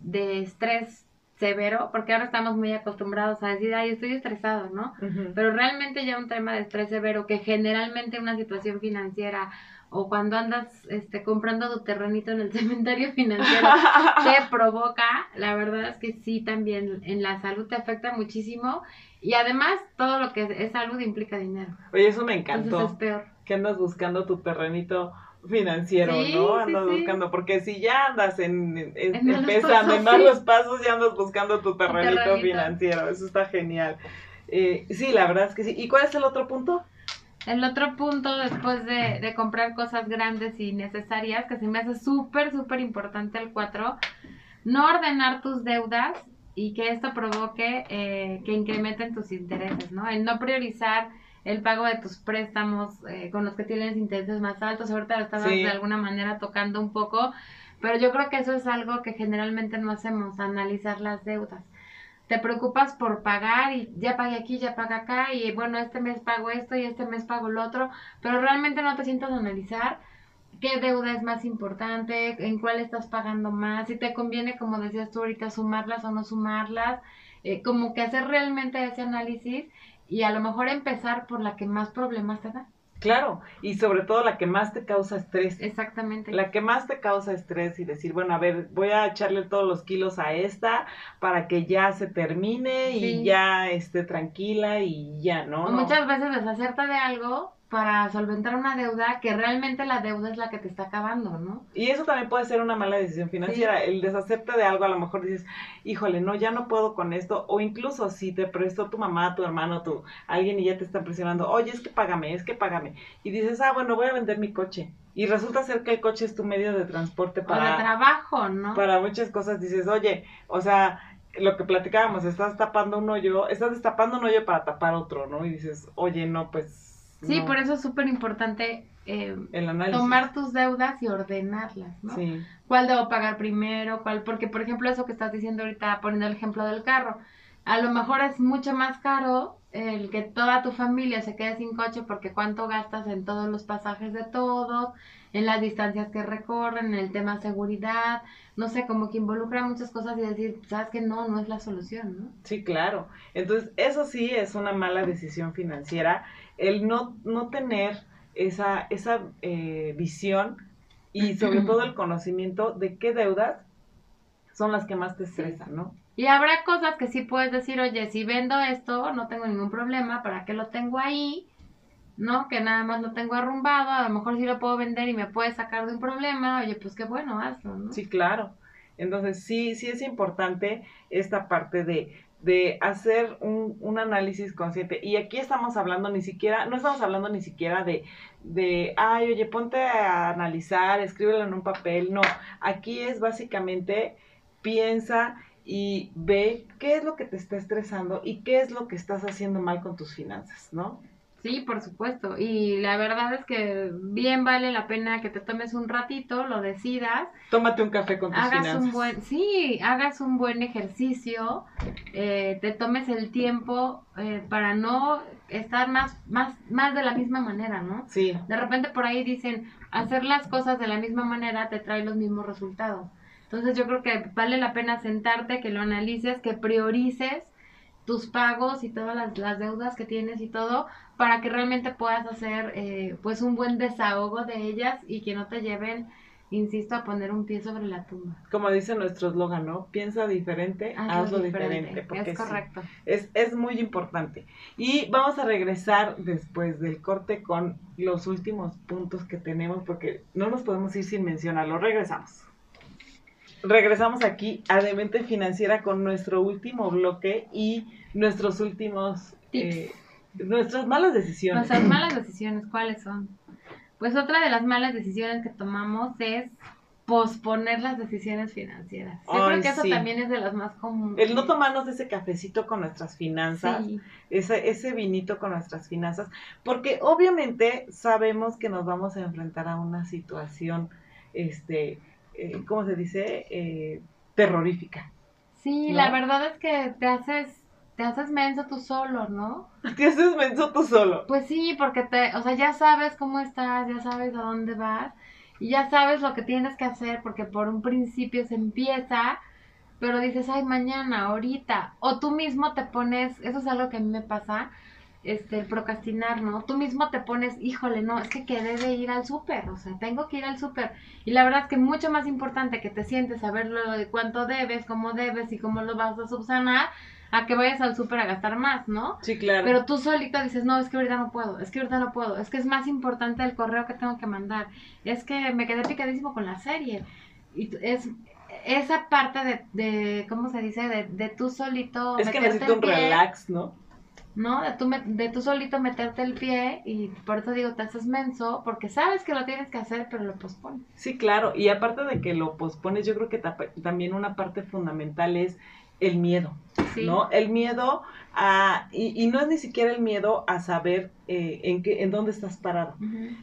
de estrés severo, porque ahora estamos muy acostumbrados a decir, ay, estoy estresado, ¿no? Pero realmente ya un tema de estrés severo que generalmente una situación financiera o cuando andas este, comprando tu terrenito en el cementerio financiero te provoca, la verdad es que sí también en la salud te afecta muchísimo y además, todo lo que es, salud implica dinero. Oye, eso me encantó. es peor. Que andas buscando tu terrenito financiero, ¿no? Andas buscando, porque si ya andas en, empezando en malos pasos, ya andas buscando tu terrenito, financiero. Eso está genial. Eh, sí, la verdad es que sí. ¿Y cuál es el otro punto? El otro punto, después de, de comprar cosas grandes y necesarias, que se me hace súper, súper importante el 4, no ordenar tus deudas y que esto provoque eh, que incrementen tus intereses, ¿no? El no priorizar el pago de tus préstamos eh, con los que tienes intereses más altos, ahorita lo estabas de alguna manera tocando un poco, pero yo creo que eso es algo que generalmente no hacemos, analizar las deudas. Te preocupas por pagar y ya pagué aquí, ya pagué acá y bueno, este mes pago esto y este mes pago lo otro, pero realmente no te sientas a analizar qué deuda es más importante, en cuál estás pagando más, si te conviene, como decías tú ahorita, sumarlas o no sumarlas, eh, como que hacer realmente ese análisis y a lo mejor empezar por la que más problemas te da. Claro, y sobre todo la que más te causa estrés. Exactamente. La que más te causa estrés y decir, bueno, a ver, voy a echarle todos los kilos a esta para que ya se termine y ya esté tranquila y ya, ¿no? muchas veces deshacerte de algo para solventar una deuda que realmente la deuda es la que te está acabando, ¿no? Y eso también puede ser una mala decisión financiera. El deshacerte de algo, a lo mejor dices, híjole, no, ya no puedo con esto. O incluso si te prestó tu mamá, tu hermano, tu alguien y ya te está presionando, oye, es que págame, es que págame. Y dices, ah, bueno, voy a vender mi coche. Y resulta ser que el coche es tu medio de transporte para... trabajo, ¿no? Para muchas cosas dices, oye, o sea, lo que platicábamos, estás tapando un hoyo, estás destapando un hoyo para tapar otro, ¿no? Y dices, oye, no, pues Sí, por eso es súper importante eh, tomar tus deudas y ordenarlas, ¿no? Sí. ¿Cuál debo pagar primero? ¿Cuál? Porque, por ejemplo, eso que estás diciendo ahorita, poniendo el ejemplo del carro, a lo mejor es mucho más caro el que toda tu familia se quede sin coche porque cuánto gastas en todos los pasajes de todos, en las distancias que recorren, en el tema seguridad, no sé, como que involucra muchas cosas y decir, sabes que no, no es la solución, ¿no? Sí, claro. Entonces, eso sí es una mala decisión financiera, el no, no tener esa, esa eh, visión y sobre todo el conocimiento de qué deudas son las que más te estresan, ¿no? Y habrá cosas que sí puedes decir, oye, si vendo esto, no tengo ningún problema, ¿para qué lo tengo ahí? ¿no? Que nada más lo tengo arrumbado, a lo mejor sí lo puedo vender y me puede sacar de un problema, oye, pues qué bueno, hazlo, ¿no? Sí, claro. Entonces, sí, sí es importante esta parte de de hacer un, un, análisis consciente. Y aquí estamos hablando ni siquiera, no estamos hablando ni siquiera de, de, ay, oye, ponte a analizar, escríbelo en un papel. No, aquí es básicamente piensa y ve qué es lo que te está estresando y qué es lo que estás haciendo mal con tus finanzas, ¿no? Sí, por supuesto. Y la verdad es que bien vale la pena que te tomes un ratito, lo decidas. Tómate un café con tus hagas Un buen, sí, hagas un buen ejercicio, eh, te tomes el tiempo eh, para no estar más, más, más de la misma manera, ¿no? Sí. De repente por ahí dicen, hacer las cosas de la misma manera te trae los mismos resultados. Entonces yo creo que vale la pena sentarte, que lo analices, que priorices tus pagos y todas las, deudas que tienes y todo para que realmente puedas hacer eh, pues un buen desahogo de ellas y que no te lleven insisto a poner un pie sobre la tumba. Como dice nuestro eslogan no piensa diferente hazlo, diferente, porque es correcto. es, es muy importante. Y vamos a regresar después del corte con los últimos puntos que tenemos porque no nos podemos ir sin mencionarlo. Regresamos regresamos aquí a Demente Financiera con nuestro último bloque y nuestros últimos... Eh, nuestras malas decisiones. Nuestras malas decisiones, ¿cuáles son? Pues otra de las malas decisiones que tomamos es posponer las decisiones financieras. Yo creo que eso también es de las más comunes. El no tomarnos ese cafecito con nuestras finanzas, ese, ese vinito con nuestras finanzas, porque obviamente sabemos que nos vamos a enfrentar a una situación, este, eh, ¿cómo se dice? Eh, terrorífica. Sí, la verdad es que te haces te haces menso tú solo, ¿no? Te haces menso tú solo. Pues sí, porque te, o sea, ya sabes cómo estás, ya sabes a dónde vas y ya sabes lo que tienes que hacer porque por un principio se empieza, pero dices, ay, mañana, ahorita, o tú mismo te pones, eso es algo que a mí me pasa, este, el procrastinar, ¿no? Tú mismo te pones, híjole, no, es que quedé de ir al súper, o sea, tengo que ir al súper. Y la verdad es que mucho más importante que te sientes a ver lo de cuánto debes, cómo debes y cómo lo vas a subsanar, a que vayas al súper a gastar más, ¿no? Sí, claro. Pero tú solita dices, no, es que ahorita no puedo, es que ahorita no puedo, es que es más importante el correo que tengo que mandar, es que me quedé picadísimo con la serie. Y es esa parte de, de ¿cómo se dice? De, de tú solito. Es que necesito un relax, ¿no? ¿No? De tú, de tú solito meterte el pie y por eso digo, te haces menso porque sabes que lo tienes que hacer, pero lo pospones. Sí, claro, y aparte de que lo pospones, yo creo que también una parte fundamental es el miedo, ¿no? El miedo a, y, no es ni siquiera el miedo a saber eh, en, qué, en dónde estás parado,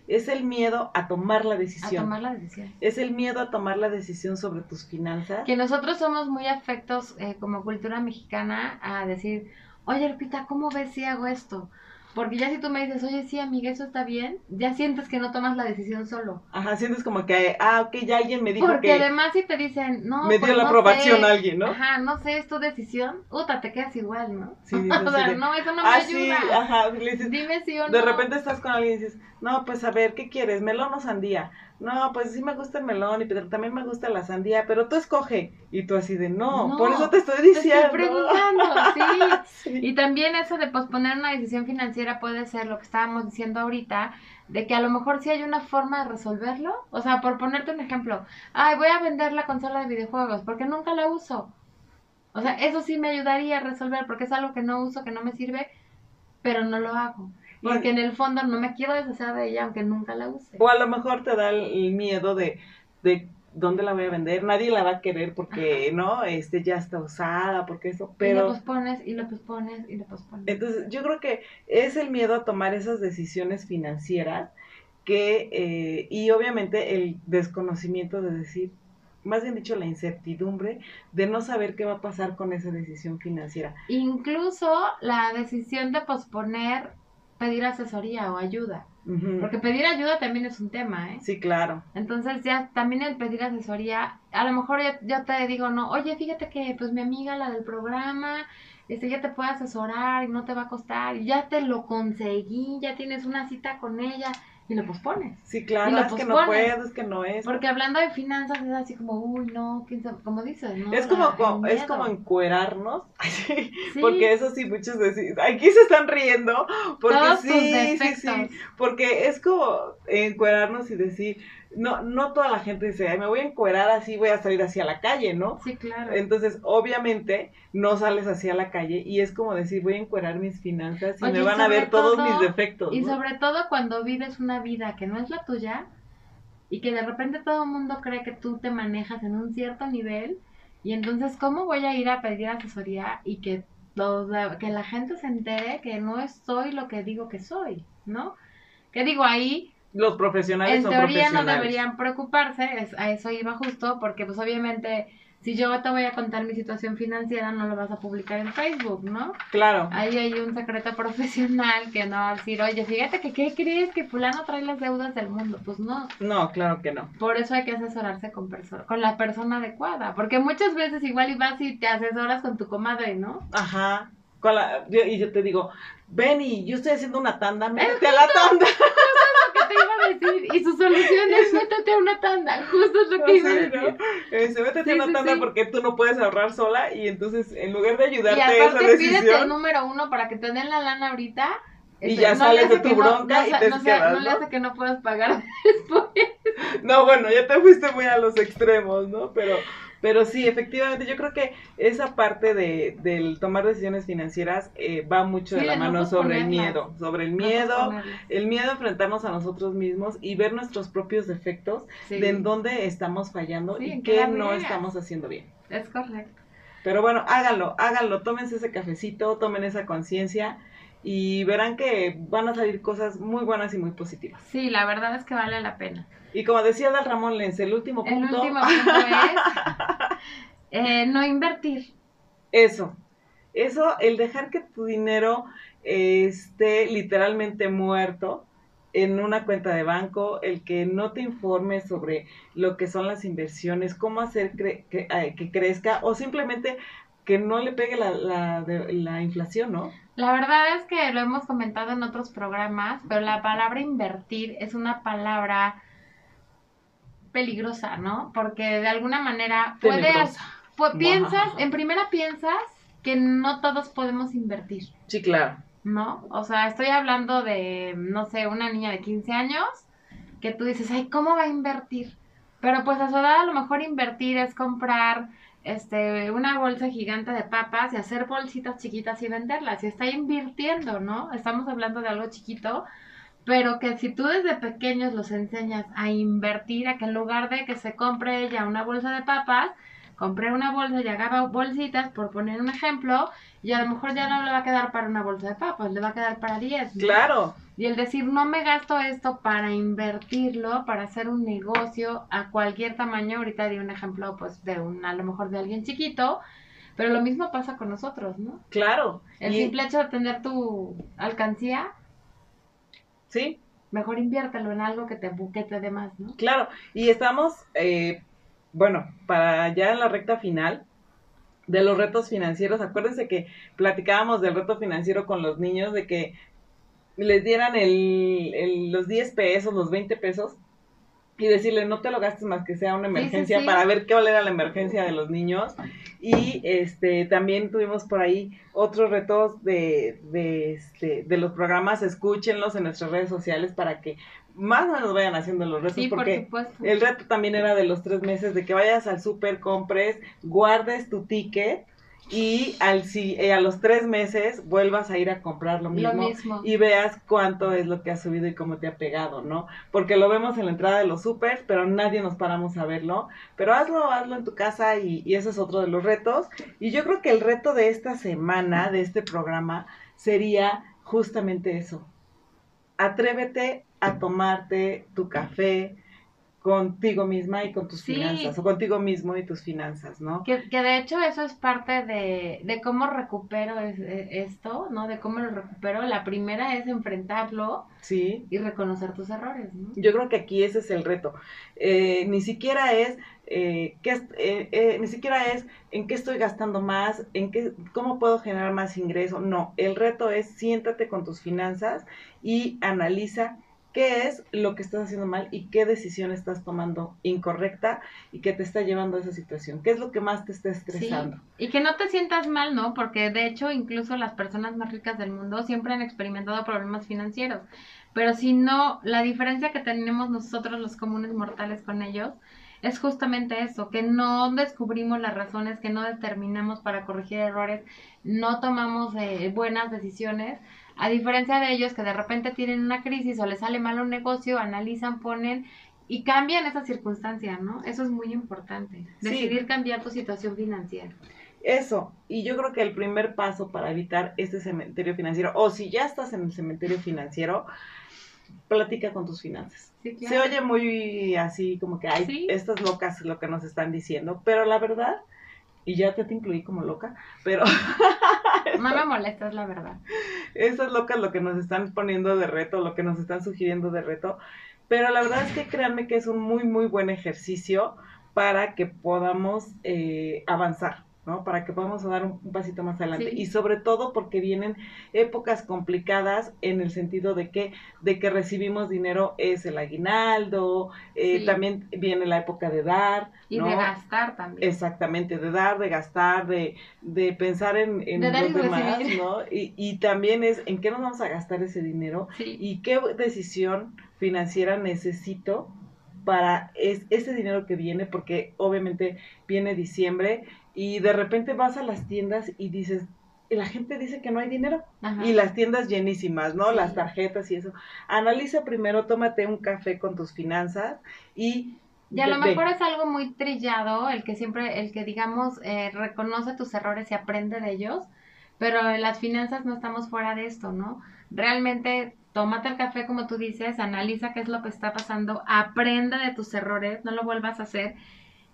es el miedo a tomar la decisión. A tomar la decisión. Es el miedo a tomar la decisión sobre tus finanzas. Que nosotros somos muy afectos eh, como cultura mexicana a decir, oye, Lupita, ¿cómo ves si hago esto? Porque ya si tú me dices, oye, sí, amiga, eso está bien, ya sientes que no tomas la decisión solo. Ajá, sientes como que, ah, ok, ya alguien me dijo Porque que... Porque además si te dicen, no, Me dio pues la aprobación a alguien, ¿no? Ajá, no sé, es tu decisión, puta, te quedas igual, ¿no? Sí, o sea, no, eso no me ah, ayuda. Sí, ajá, le dices, Dime si o no. De repente estás con alguien y dices, no, pues a ver, ¿qué quieres? ¿Melón o sandía? No, pues sí me gusta el melón y pero también me gusta la sandía, pero tú escoge. Y tú así de, no, por eso te estoy diciendo. estoy preguntando, sí. Y también eso de posponer una decisión financiera puede ser lo que estábamos diciendo ahorita, de que a lo mejor sí hay una forma de resolverlo. O sea, por ponerte un ejemplo, ay, voy a vender la consola de videojuegos porque nunca la uso. O sea, eso sí me ayudaría a resolver porque es algo que no uso, que no me sirve, pero no lo hago. Porque en el fondo no me quiero deshacer de ella aunque nunca la use. O a lo mejor te da el miedo de, de dónde la voy a vender, nadie la va a querer porque no, este ya está usada, porque eso, pero... Y lo pospones y lo pospones y lo pospones. Entonces yo creo que es el miedo a tomar esas decisiones financieras que, eh, y obviamente el desconocimiento de decir, más bien dicho, la incertidumbre de no saber qué va a pasar con esa decisión financiera. Incluso la decisión de posponer pedir asesoría o ayuda. Porque pedir ayuda también es un tema, ¿eh? Sí, claro. Entonces ya también el pedir asesoría, a lo mejor yo, te digo, no, oye, fíjate que pues mi amiga, la del programa, este ya te puede asesorar y no te va a costar, y ya te lo conseguí, ya tienes una cita con ella y lo pospones. Sí, claro, es que no puedes, es que no es. Porque hablando de finanzas es así como, uy, no, ¿quién sabe? como dices, ¿no? Es como, es como encuerarnos, porque eso sí, muchos decís, aquí se están riendo, porque sí, sí, sí, porque es como encuerarnos y decir, no, no toda la gente dice, Ay, me voy a encuerar así, voy a salir hacia la calle, ¿no? Sí, claro. Entonces, obviamente, no sales hacia la calle y es como decir, voy a encuerar mis finanzas y Oye, me y van a ver todos todo- mis defectos. Y ¿no? sobre todo cuando vives una vida que no es la tuya y que de repente todo el mundo cree que tú te manejas en un cierto nivel y entonces cómo voy a ir a pedir asesoría y que toda- que la gente se entere que no soy lo que digo que soy, ¿no? Que digo ahí Los profesionales en son teoría no profesionales. deberían preocuparse, es- a eso iba justo, porque pues obviamente si yo te voy a contar mi situación financiera no lo vas a publicar en Facebook, ¿no? Claro. Ahí hay un secreto profesional que no va a decir, oye, fíjate que qué crees que fulano trae las deudas del mundo. Pues no, No, claro que no. por eso hay que asesorarse con, con la persona adecuada, porque muchas veces igual y vas y te asesoras con tu comadre, ¿no? Ajá. Con la- yo- y yo te digo, Benny, yo estoy haciendo una tanda, métete a la tanda. ¿Qué te iba a decir? Y su solución es métete a una tanda, justo es lo que iba a decir. ¿no? Este, métete Sí, a una sí, tanda sí. porque tú no puedes ahorrar sola y entonces en lugar de ayudarte a esa aparte pídete el decisión, número uno para que te den la lana ahorita. Y este, ya le sales de tu que bronca no y te no, quedas, no le hace que no puedas pagar después. No, bueno, ya te fuiste muy a los extremos, ¿no? Pero, pero sí, efectivamente, yo creo que esa parte de, del tomar decisiones financieras eh, va mucho Sí, de la no mano sobre el miedo, sobre el miedo, el miedo a enfrentarnos a nosotros mismos y ver nuestros propios defectos, Sí, de en dónde estamos fallando Sí, y qué no estamos haciendo bien. es correcto. Pero bueno, háganlo, háganlo, tómense ese cafecito, tomen esa conciencia y verán que van a salir cosas muy buenas y muy positivas. Sí, la verdad es que vale la pena. Y como decía Dal Ramón Lenz, el último El punto, último punto es eh, no invertir. eso, eso, el dejar que tu dinero eh, esté literalmente muerto en una cuenta de banco, el que no te informes sobre lo que son las inversiones, cómo hacer cre- que, eh, que crezca o simplemente que no le pegue la, la, de- la inflación, ¿no? La verdad es que lo hemos comentado en otros programas, pero la palabra invertir es una palabra peligrosa, ¿no? Porque de alguna manera puede, Tenebrosa. pu- piensas, en primera piensas que no todos podemos invertir. Sí, claro. ¿no? O sea, estoy hablando de, no sé, una niña de 15 años que tú dices, ay, ¿cómo va a invertir? Pero pues a su edad a lo mejor invertir es comprar este una bolsa gigante de papas y hacer bolsitas chiquitas y venderlas y está invirtiendo, ¿no? Estamos hablando de algo chiquito, pero que si tú desde pequeños los enseñas a invertir, a que en lugar de que se compre ella una bolsa de papas, compré una bolsa y haga bolsitas, por poner un ejemplo, y a lo mejor ya no le va a quedar para una bolsa de papas, le va a quedar para 10. ¿no? Claro. Y el decir, no me gasto esto para invertirlo, para hacer un negocio a cualquier tamaño, ahorita di un ejemplo, pues, de un, a lo mejor de alguien chiquito, pero lo mismo pasa con nosotros, ¿no? Claro. El Y- simple hecho de tener tu alcancía, sí, mejor inviértelo en algo que te, que te dé más, ¿no? claro. Y estamos, eh, bueno, para ya en la recta final de los retos financieros. Acuérdense que platicábamos del reto financiero con los niños, de que les dieran el, el- los 10 pesos, los 20 pesos. Y decirle, no te lo gastes más que sea una Sí, sí, emergencia sí. para ver qué era la emergencia de los niños. Y este también tuvimos por ahí otros retos de, de, este, de los programas, escúchenlos en nuestras redes sociales para que más o menos vayan haciendo los retos, Sí, por porque supuesto. el reto también era de los tres meses, de que vayas al súper, compres, guardes tu ticket y al, si, eh, a los tres meses vuelvas a ir a comprar lo mismo, Lo mismo. y veas cuánto es lo que ha subido y cómo te ha pegado, ¿no? Porque lo vemos en la entrada de los supers, pero nadie nos paramos a verlo. Pero hazlo, hazlo en tu casa y, y ese es otro de los retos. Y yo creo que el reto de esta semana, de este programa, sería justamente eso. Atrévete a tomarte tu café contigo misma y con tus Sí. finanzas, o contigo mismo y tus finanzas, ¿no? Que, que de hecho eso es parte de, de cómo recupero es- e- esto, ¿no? De cómo lo recupero. La primera es enfrentarlo Sí. y reconocer tus errores, ¿no? Yo creo que aquí ese es el reto. Eh, ni siquiera es, eh, qué eh, eh, ni siquiera es en qué estoy gastando más, en qué, cómo puedo generar más ingreso. No, el reto es siéntate con tus finanzas y analiza qué es lo que estás haciendo mal y qué decisión estás tomando incorrecta y que te está llevando a esa situación. ¿Qué es lo que más te está estresando? Y que no te sientas mal, ¿no? Porque de hecho incluso las personas más ricas del mundo siempre han experimentado problemas financieros. pero si no, la diferencia que tenemos nosotros los comunes mortales con ellos es justamente eso, que no descubrimos las razones, que no determinamos para corregir errores, no tomamos eh, buenas decisiones, a diferencia de ellos que de repente tienen una crisis o les sale mal un negocio, analizan, ponen y cambian esa circunstancia, ¿no? Eso es muy importante, decidir cambiar tu situación financiera. Eso, y yo creo que el primer paso para evitar este cementerio financiero, o si ya estás en el cementerio financiero, platica con tus finanzas. Se oye muy así como que, ay, estas locas lo que nos están diciendo, pero la verdad, y ya te, te incluí como loca, pero... no me molesta, es la verdad. Estas locas lo que nos están poniendo de reto, lo que nos están sugiriendo de reto, pero la verdad es que créanme que es un muy, muy buen ejercicio para que podamos eh, avanzar. ¿No? Para que podamos dar un, pasito más adelante. Y sobre todo porque vienen épocas complicadas en el sentido de que, de que recibimos dinero es el aguinaldo, eh, también viene la época de dar. Y de gastar también. Exactamente, de dar, de gastar, de, de pensar en, en los demás, ¿no? Y, y también es en qué nos vamos a gastar ese dinero y qué decisión financiera necesito para es, ese dinero que viene, porque obviamente viene diciembre y de repente vas a las tiendas y dices, y la gente dice que no hay dinero y las tiendas llenísimas, ¿no? Las tarjetas y eso. Analiza primero, tómate un café con tus finanzas y... Y a lo mejor es algo muy trillado, el que siempre, el que digamos, eh, reconoce tus errores y aprende de ellos, pero en las finanzas no estamos fuera de esto, ¿no? Realmente tómate el café como tú dices, analiza qué es lo que está pasando, aprende de tus errores, no lo vuelvas a hacer.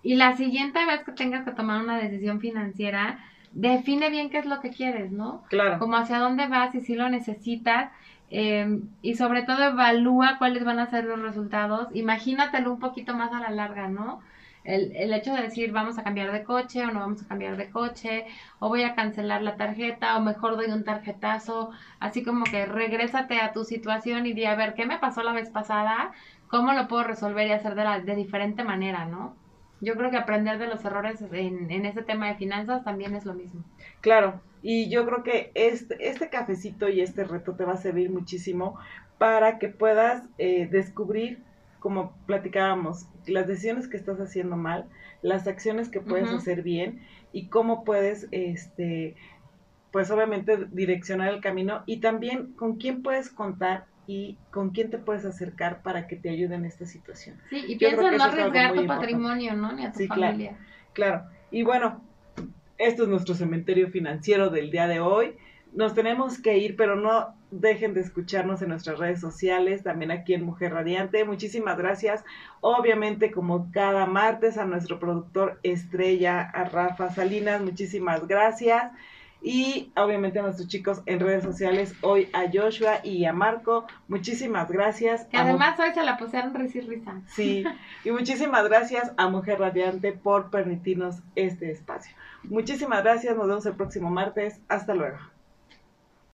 Y la siguiente vez que tengas que tomar una decisión financiera, define bien qué es lo que quieres, ¿no? Claro. Como hacia dónde vas y si lo necesitas. Em, y sobre todo evalúa cuáles van a ser los resultados. Imagínatelo un poquito más a la larga, ¿no? El, el, hecho de decir vamos a cambiar de coche o no vamos a cambiar de coche, o voy a cancelar la tarjeta, o mejor doy un tarjetazo, así como que regrésate a tu situación y di a ver qué me pasó la vez pasada, cómo lo puedo resolver y hacer de, la, de diferente manera, ¿no? Yo creo que aprender de los errores en, en ese tema de finanzas también es lo mismo. Claro, y yo creo que este, este cafecito y este reto te va a servir muchísimo para que puedas eh, descubrir como platicábamos, las decisiones que estás haciendo mal, las acciones que puedes hacer bien y cómo puedes, este, pues obviamente direccionar el camino y también con quién puedes contar y con quién te puedes acercar para que te ayude en esta situación. Sí, y piensa en no arriesgar tu patrimonio, ¿no? Ni a tu familia. Claro, claro. Y bueno, esto es nuestro cementerio financiero del día de hoy. Nos tenemos que ir, pero no dejen de escucharnos en nuestras redes sociales, también aquí en Mujer Radiante. Muchísimas gracias. Obviamente, como cada martes, a nuestro productor estrella, a Rafa Salinas, muchísimas gracias. Y obviamente a nuestros chicos en redes sociales, hoy a Joshua y a Marco, muchísimas gracias. Que además hoy se la pusieron risa y risa. Sí, y muchísimas gracias a Mujer Radiante por permitirnos este espacio. Muchísimas gracias, nos vemos el próximo martes. Hasta luego.